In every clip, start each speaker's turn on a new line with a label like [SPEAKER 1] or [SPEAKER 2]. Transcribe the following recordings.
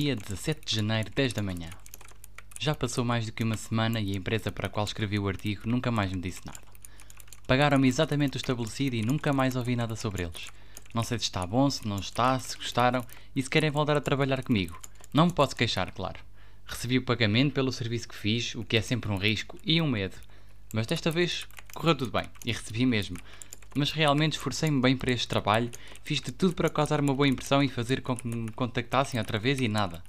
[SPEAKER 1] Dia 17 de janeiro, 10 da manhã. Já passou mais do que uma semana e a empresa para a qual escrevi o artigo nunca mais me disse nada. Pagaram-me exatamente o estabelecido e nunca mais ouvi nada sobre eles. Não sei se está bom, se não está, se gostaram e se querem voltar a trabalhar comigo. Não me posso queixar, claro. Recebi o pagamento pelo serviço que fiz, o que é sempre um risco e um medo. Mas desta vez correu tudo bem e recebi mesmo. Mas realmente esforcei-me bem para este trabalho, fiz de tudo para causar uma boa impressão e fazer com que me contactassem outra vez e nada.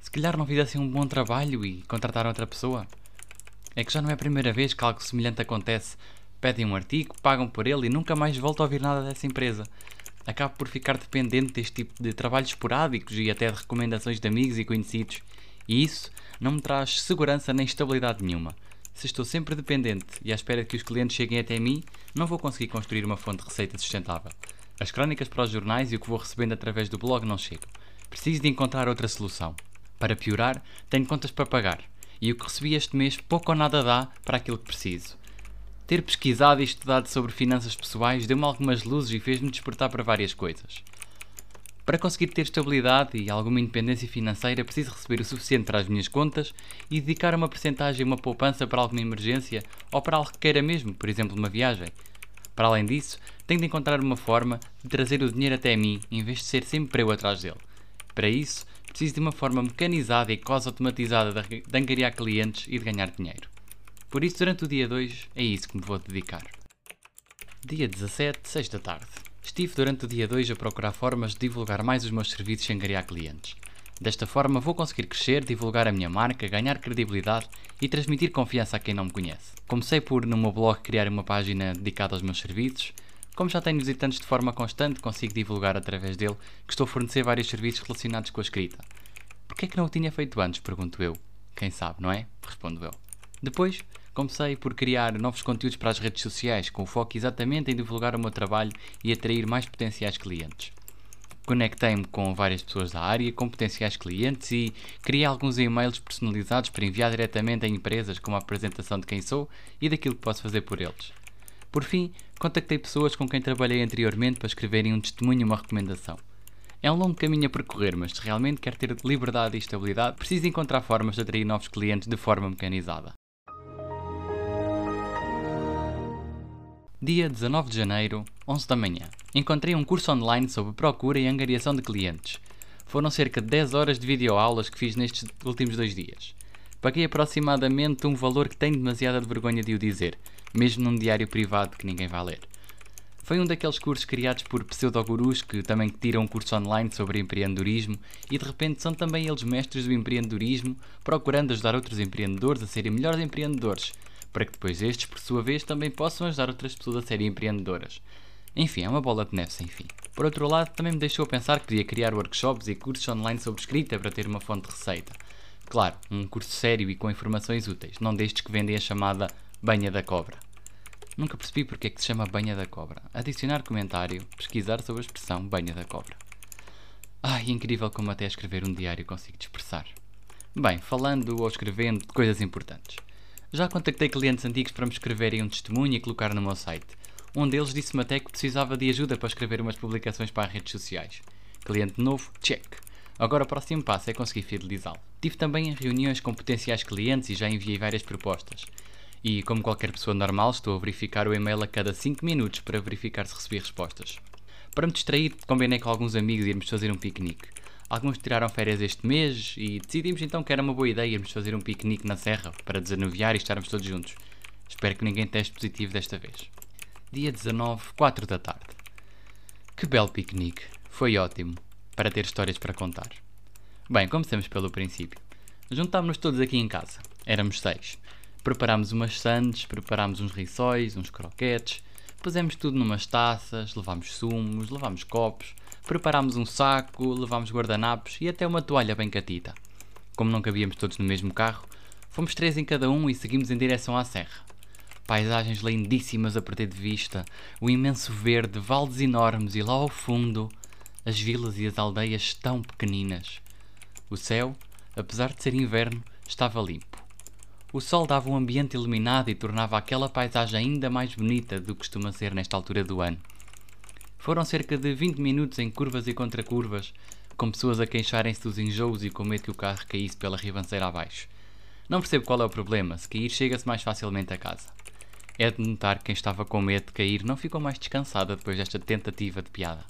[SPEAKER 1] Se calhar não fizessem um bom trabalho e contrataram outra pessoa. É que já não é a primeira vez que algo semelhante acontece. Pedem um artigo, pagam por ele e nunca mais volto a ouvir nada dessa empresa. Acabo por ficar dependente deste tipo de trabalhos esporádicos e até de recomendações de amigos e conhecidos. E isso não me traz segurança nem estabilidade nenhuma. Se estou sempre dependente e à espera que os clientes cheguem até mim, não vou conseguir construir uma fonte de receita sustentável. As crónicas para os jornais e o que vou recebendo através do blog não chegam. Preciso de encontrar outra solução. Para piorar, tenho contas para pagar. E o que recebi este mês pouco ou nada dá para aquilo que preciso. Ter pesquisado e estudado sobre finanças pessoais deu-me algumas luzes e fez-me despertar para várias coisas. Para conseguir ter estabilidade e alguma independência financeira, preciso receber o suficiente para as minhas contas e dedicar uma percentagem uma poupança para alguma emergência ou para algo que queira mesmo, por exemplo, uma viagem. Para além disso, tenho de encontrar uma forma de trazer o dinheiro até mim, em vez de ser sempre eu atrás dele. Para isso, preciso de uma forma mecanizada e quase automatizada de angariar clientes e de ganhar dinheiro. Por isso, durante o dia 2, é isso que me vou dedicar. Dia 17, 6 da tarde. Estive durante o dia 2 a procurar formas de divulgar mais os meus serviços sem angariar clientes. Desta forma vou conseguir crescer, divulgar a minha marca, ganhar credibilidade e transmitir confiança a quem não me conhece. Comecei por, no meu blog, criar uma página dedicada aos meus serviços. Como já tenho visitantes de forma constante, consigo divulgar através dele que estou a fornecer vários serviços relacionados com a escrita. Por que é que não o tinha feito antes? Pergunto eu. Quem sabe, não é? Respondo eu. Depois, Comecei por criar novos conteúdos para as redes sociais, com foco exatamente em divulgar o meu trabalho e atrair mais potenciais clientes. Conectei-me com várias pessoas da área, com potenciais clientes e criei alguns e-mails personalizados para enviar diretamente a empresas com uma apresentação de quem sou e daquilo que posso fazer por eles. Por fim, contactei pessoas com quem trabalhei anteriormente para escreverem um testemunho e uma recomendação. É um longo caminho a percorrer, mas se realmente quer ter liberdade e estabilidade, preciso encontrar formas de atrair novos clientes de forma mecanizada. Dia 19 de janeiro, 11 da manhã. Encontrei um curso online sobre procura e angariação de clientes. Foram cerca de 10 horas de videoaulas que fiz nestes últimos dois dias. Paguei aproximadamente um valor que tenho demasiada vergonha de o dizer, mesmo num diário privado que ninguém vai ler. Foi um daqueles cursos criados por pseudogurus que também tiram um curso online sobre empreendedorismo e de repente são também eles mestres do empreendedorismo, procurando ajudar outros empreendedores a serem melhores empreendedores, para que depois estes, por sua vez, também possam ajudar outras pessoas a serem empreendedoras. Enfim, é uma bola de neve sem fim. Por outro lado, também me deixou pensar que podia criar workshops e cursos online sobre escrita para ter uma fonte de receita. Claro, um curso sério e com informações úteis, não destes que vendem a chamada banha da cobra. Nunca percebi porque é que se chama banha da cobra. Adicionar comentário, pesquisar sobre a expressão banha da cobra. Ai, incrível como até escrever um diário consigo dispersar. Bem, falando ou escrevendo de coisas importantes. Já contactei clientes antigos para me escreverem um testemunho e colocar no meu site. Um deles disse-me até que precisava de ajuda para escrever umas publicações para as redes sociais. Cliente novo, check. Agora o próximo passo é conseguir fidelizá-lo. Tive também reuniões com potenciais clientes e já enviei várias propostas. E, como qualquer pessoa normal, estou a verificar o e-mail a cada 5 minutos para verificar se recebi respostas. Para me distrair, combinei com alguns amigos irmos fazer um piquenique. Alguns tiraram férias este mês e decidimos então que era uma boa ideia irmos fazer um piquenique na serra para desanuviar e estarmos todos juntos. Espero que ninguém teste positivo desta vez. Dia 19, 4 da tarde. Que belo piquenique. Foi ótimo. Para ter histórias para contar. Bem, começamos pelo princípio. Juntámos-nos todos aqui em casa. Éramos seis. Preparámos umas sandes, preparámos uns rissóis, uns croquetes, pusemos tudo numas taças, levámos sumos, levámos copos, Preparámos um saco, levámos guardanapos e até uma toalha bem catita. Como não cabíamos todos no mesmo carro, fomos três em cada um e seguimos em direção à serra. Paisagens lindíssimas a perder de vista, o imenso verde, vales enormes e lá ao fundo, as vilas e as aldeias tão pequeninas. O céu, apesar de ser inverno, estava limpo. O sol dava um ambiente iluminado e tornava aquela paisagem ainda mais bonita do que costuma ser nesta altura do ano. Foram cerca de 20 minutos em curvas e contracurvas, com pessoas a queixarem-se dos enjoos e com medo que o carro caísse pela ribanceira abaixo. Não percebo qual é o problema, se cair chega-se mais facilmente a casa. É de notar que quem estava com medo de cair não ficou mais descansada depois desta tentativa de piada.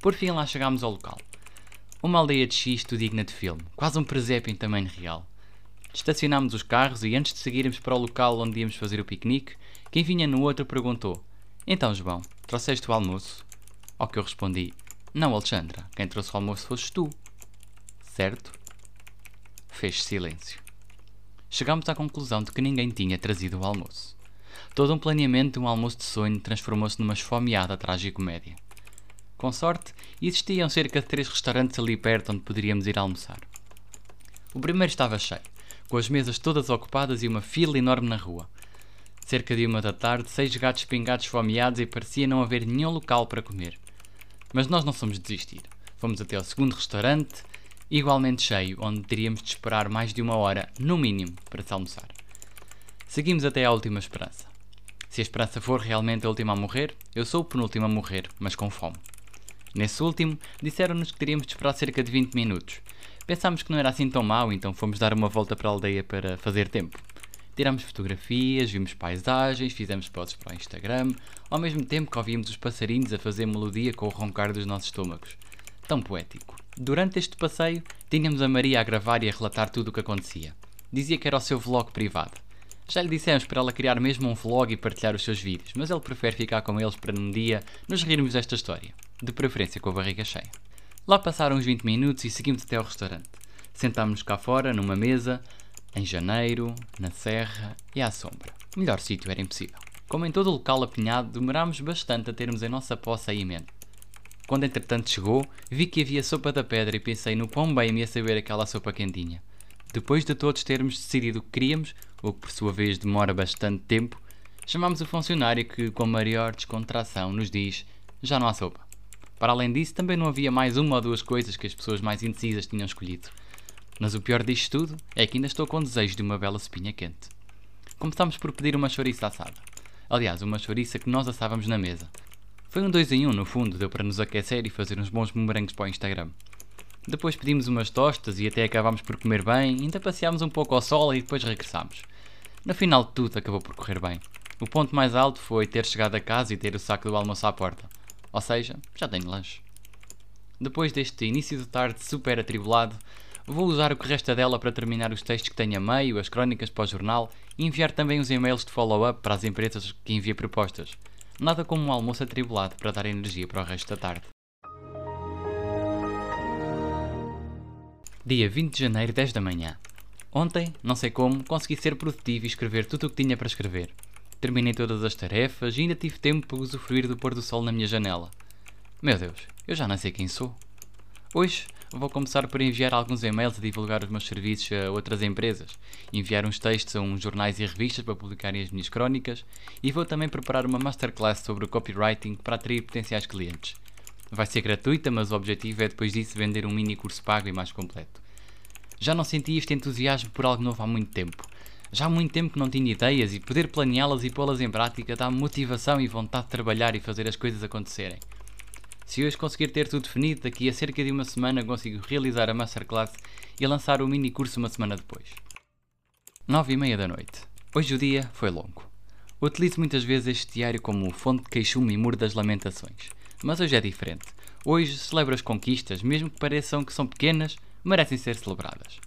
[SPEAKER 1] Por fim lá chegámos ao local. Uma aldeia de xisto digna de filme, quase um presépio em tamanho real. Estacionámos os carros e antes de seguirmos para o local onde íamos fazer o piquenique, quem vinha no outro perguntou: Então, João, trouxeste o almoço? Ao que eu respondi: Não, Alexandra, quem trouxe o almoço foste tu. Certo? Fez silêncio. Chegámos à conclusão de que ninguém tinha trazido o almoço. Todo um planeamento de um almoço de sonho transformou-se numa esfomeada tragicomédia. Com sorte, existiam cerca de três restaurantes ali perto onde poderíamos ir almoçar. O primeiro estava cheio, com as mesas todas ocupadas e uma fila enorme na rua. Cerca de uma da tarde, seis gatos pingados esfomeados e parecia não haver nenhum local para comer. Mas nós não fomos desistir. Fomos até ao segundo restaurante, igualmente cheio, onde teríamos de esperar mais de uma hora, no mínimo, para se almoçar. Seguimos até à última esperança. Se a esperança for realmente a última a morrer, eu sou o penúltimo a morrer, mas com fome. Nesse último, disseram-nos que teríamos de esperar cerca de 20 minutos. Pensámos que não era assim tão mau, então fomos dar uma volta para a aldeia para fazer tempo. Tirámos fotografias, vimos paisagens, fizemos posts para o Instagram, ao mesmo tempo que ouvíamos os passarinhos a fazer melodia com o roncar dos nossos estômagos. Tão poético. Durante este passeio, tínhamos a Maria a gravar e a relatar tudo o que acontecia. Dizia que era o seu vlog privado. Já lhe dissemos para ela criar mesmo um vlog e partilhar os seus vídeos, mas ele prefere ficar com eles para num dia nos rirmos desta história de preferência com a barriga cheia. Lá passaram uns 20 minutos e seguimos até ao restaurante. Sentámos-nos cá fora, numa mesa, em janeiro, na serra e à sombra. Melhor sítio era impossível. Como em todo o local apinhado, demorámos bastante a termos em nossa posse a emenda. Quando entretanto chegou, vi que havia sopa da pedra e pensei no quão bem me ia saber aquela sopa quentinha. Depois de todos termos decidido o que queríamos, o que por sua vez demora bastante tempo, chamámos o funcionário que, com a maior descontração, nos diz: Já não há sopa. Para além disso, também não havia mais uma ou duas coisas que as pessoas mais indecisas tinham escolhido. Mas o pior disto tudo é que ainda estou com desejo de uma bela espinha quente. Começámos por pedir uma chouriça assada. Aliás, uma chouriça que nós assávamos na mesa. Foi um dois em um, no fundo, deu para nos aquecer e fazer uns bons bumerangues para o Instagram. Depois pedimos umas tostas e até acabámos por comer bem, ainda passeámos um pouco ao sol e depois regressámos. No final de tudo acabou por correr bem. O ponto mais alto foi ter chegado a casa e ter o saco do almoço à porta. Ou seja, já tenho lanche. Depois deste início de tarde super atribulado, vou usar o que resta dela para terminar os textos que tenho a meio, as crónicas para o jornal e enviar também os e-mails de follow-up para as empresas que enviam propostas. Nada como um almoço atribulado para dar energia para o resto da tarde. Dia 20 de janeiro, 10 da manhã. Ontem, não sei como, consegui ser produtivo e escrever tudo o que tinha para escrever. Terminei todas as tarefas e ainda tive tempo para usufruir do pôr do sol na minha janela. Meu Deus, eu já não sei quem sou. Hoje vou começar por enviar alguns e-mails a divulgar os meus serviços a outras empresas, enviar uns textos a uns jornais e revistas para publicarem as minhas crónicas e vou também preparar uma masterclass sobre copywriting para atrair potenciais clientes. Vai ser gratuita, mas o objetivo é depois disso vender um mini curso pago e mais completo. Já não senti este entusiasmo por algo novo há muito tempo já há muito tempo que não tinha ideias e poder planeá-las e pô-las em prática dá-me motivação e vontade de trabalhar e fazer as coisas acontecerem. Se hoje conseguir ter tudo definido, daqui a cerca de uma semana consigo realizar a Masterclass e lançar o mini curso uma semana depois. 9 e meia da noite. Hoje o dia foi longo. Utilizo muitas vezes este diário como fonte de queixume e muro das lamentações. Mas hoje é diferente. Hoje celebro as conquistas, mesmo que pareçam que são pequenas, merecem ser celebradas.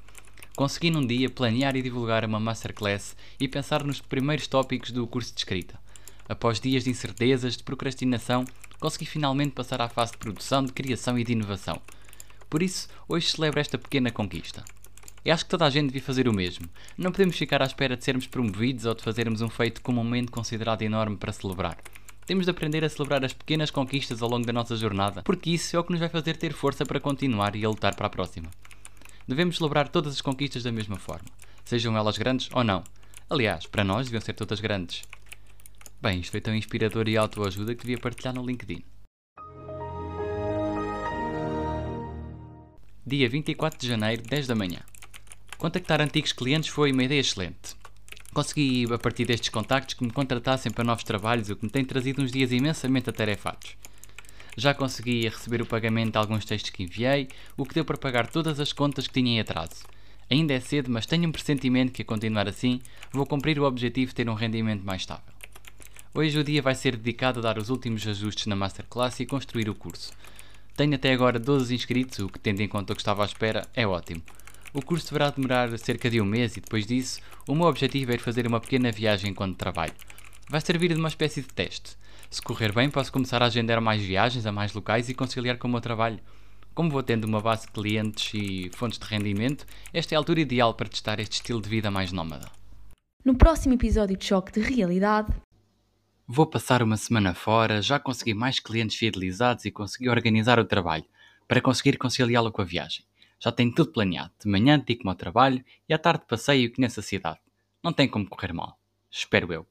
[SPEAKER 1] Consegui num dia planear e divulgar uma masterclass e pensar nos primeiros tópicos do curso de escrita. Após dias de incertezas, de procrastinação, consegui finalmente passar à fase de produção, de criação e de inovação. Por isso, hoje celebro esta pequena conquista. E acho que toda a gente devia fazer o mesmo. Não podemos ficar à espera de sermos promovidos ou de fazermos um feito comumente considerado enorme para celebrar. Temos de aprender a celebrar as pequenas conquistas ao longo da nossa jornada, porque isso é o que nos vai fazer ter força para continuar e a lutar para a próxima. Devemos celebrar todas as conquistas da mesma forma, sejam elas grandes ou não. Aliás, para nós deviam ser todas grandes. Bem, isto foi tão inspirador e autoajuda que devia partilhar no LinkedIn. Dia 24 de janeiro, 10 da manhã. Contactar antigos clientes foi uma ideia excelente. Consegui, a partir destes contactos, que me contratassem para novos trabalhos, o que me tem trazido uns dias imensamente atarefados. Já consegui receber o pagamento de alguns textos que enviei, o que deu para pagar todas as contas que tinha em atraso. Ainda é cedo, mas tenho um pressentimento que a continuar assim vou cumprir o objetivo de ter um rendimento mais estável. Hoje o dia vai ser dedicado a dar os últimos ajustes na Masterclass e construir o curso. Tenho até agora 12 inscritos, o que, tendo em conta o que estava à espera, é ótimo. O curso deverá demorar cerca de um mês e depois disso, o meu objetivo é ir fazer uma pequena viagem enquanto trabalho. Vai servir de uma espécie de teste. Se correr bem, posso começar a agendar mais viagens a mais locais e conciliar com o meu trabalho. Como vou tendo uma base de clientes e fontes de rendimento, esta é a altura ideal para testar este estilo de vida mais nómada.
[SPEAKER 2] No próximo episódio de Choque de Realidade,
[SPEAKER 1] Vou passar uma semana fora, já consegui mais clientes fidelizados e consegui organizar o trabalho para conseguir conciliá-lo com a viagem. Já tenho tudo planeado. De manhã dedico-me ao trabalho e à tarde passeio e conheço a cidade. Não tem como correr mal. Espero eu.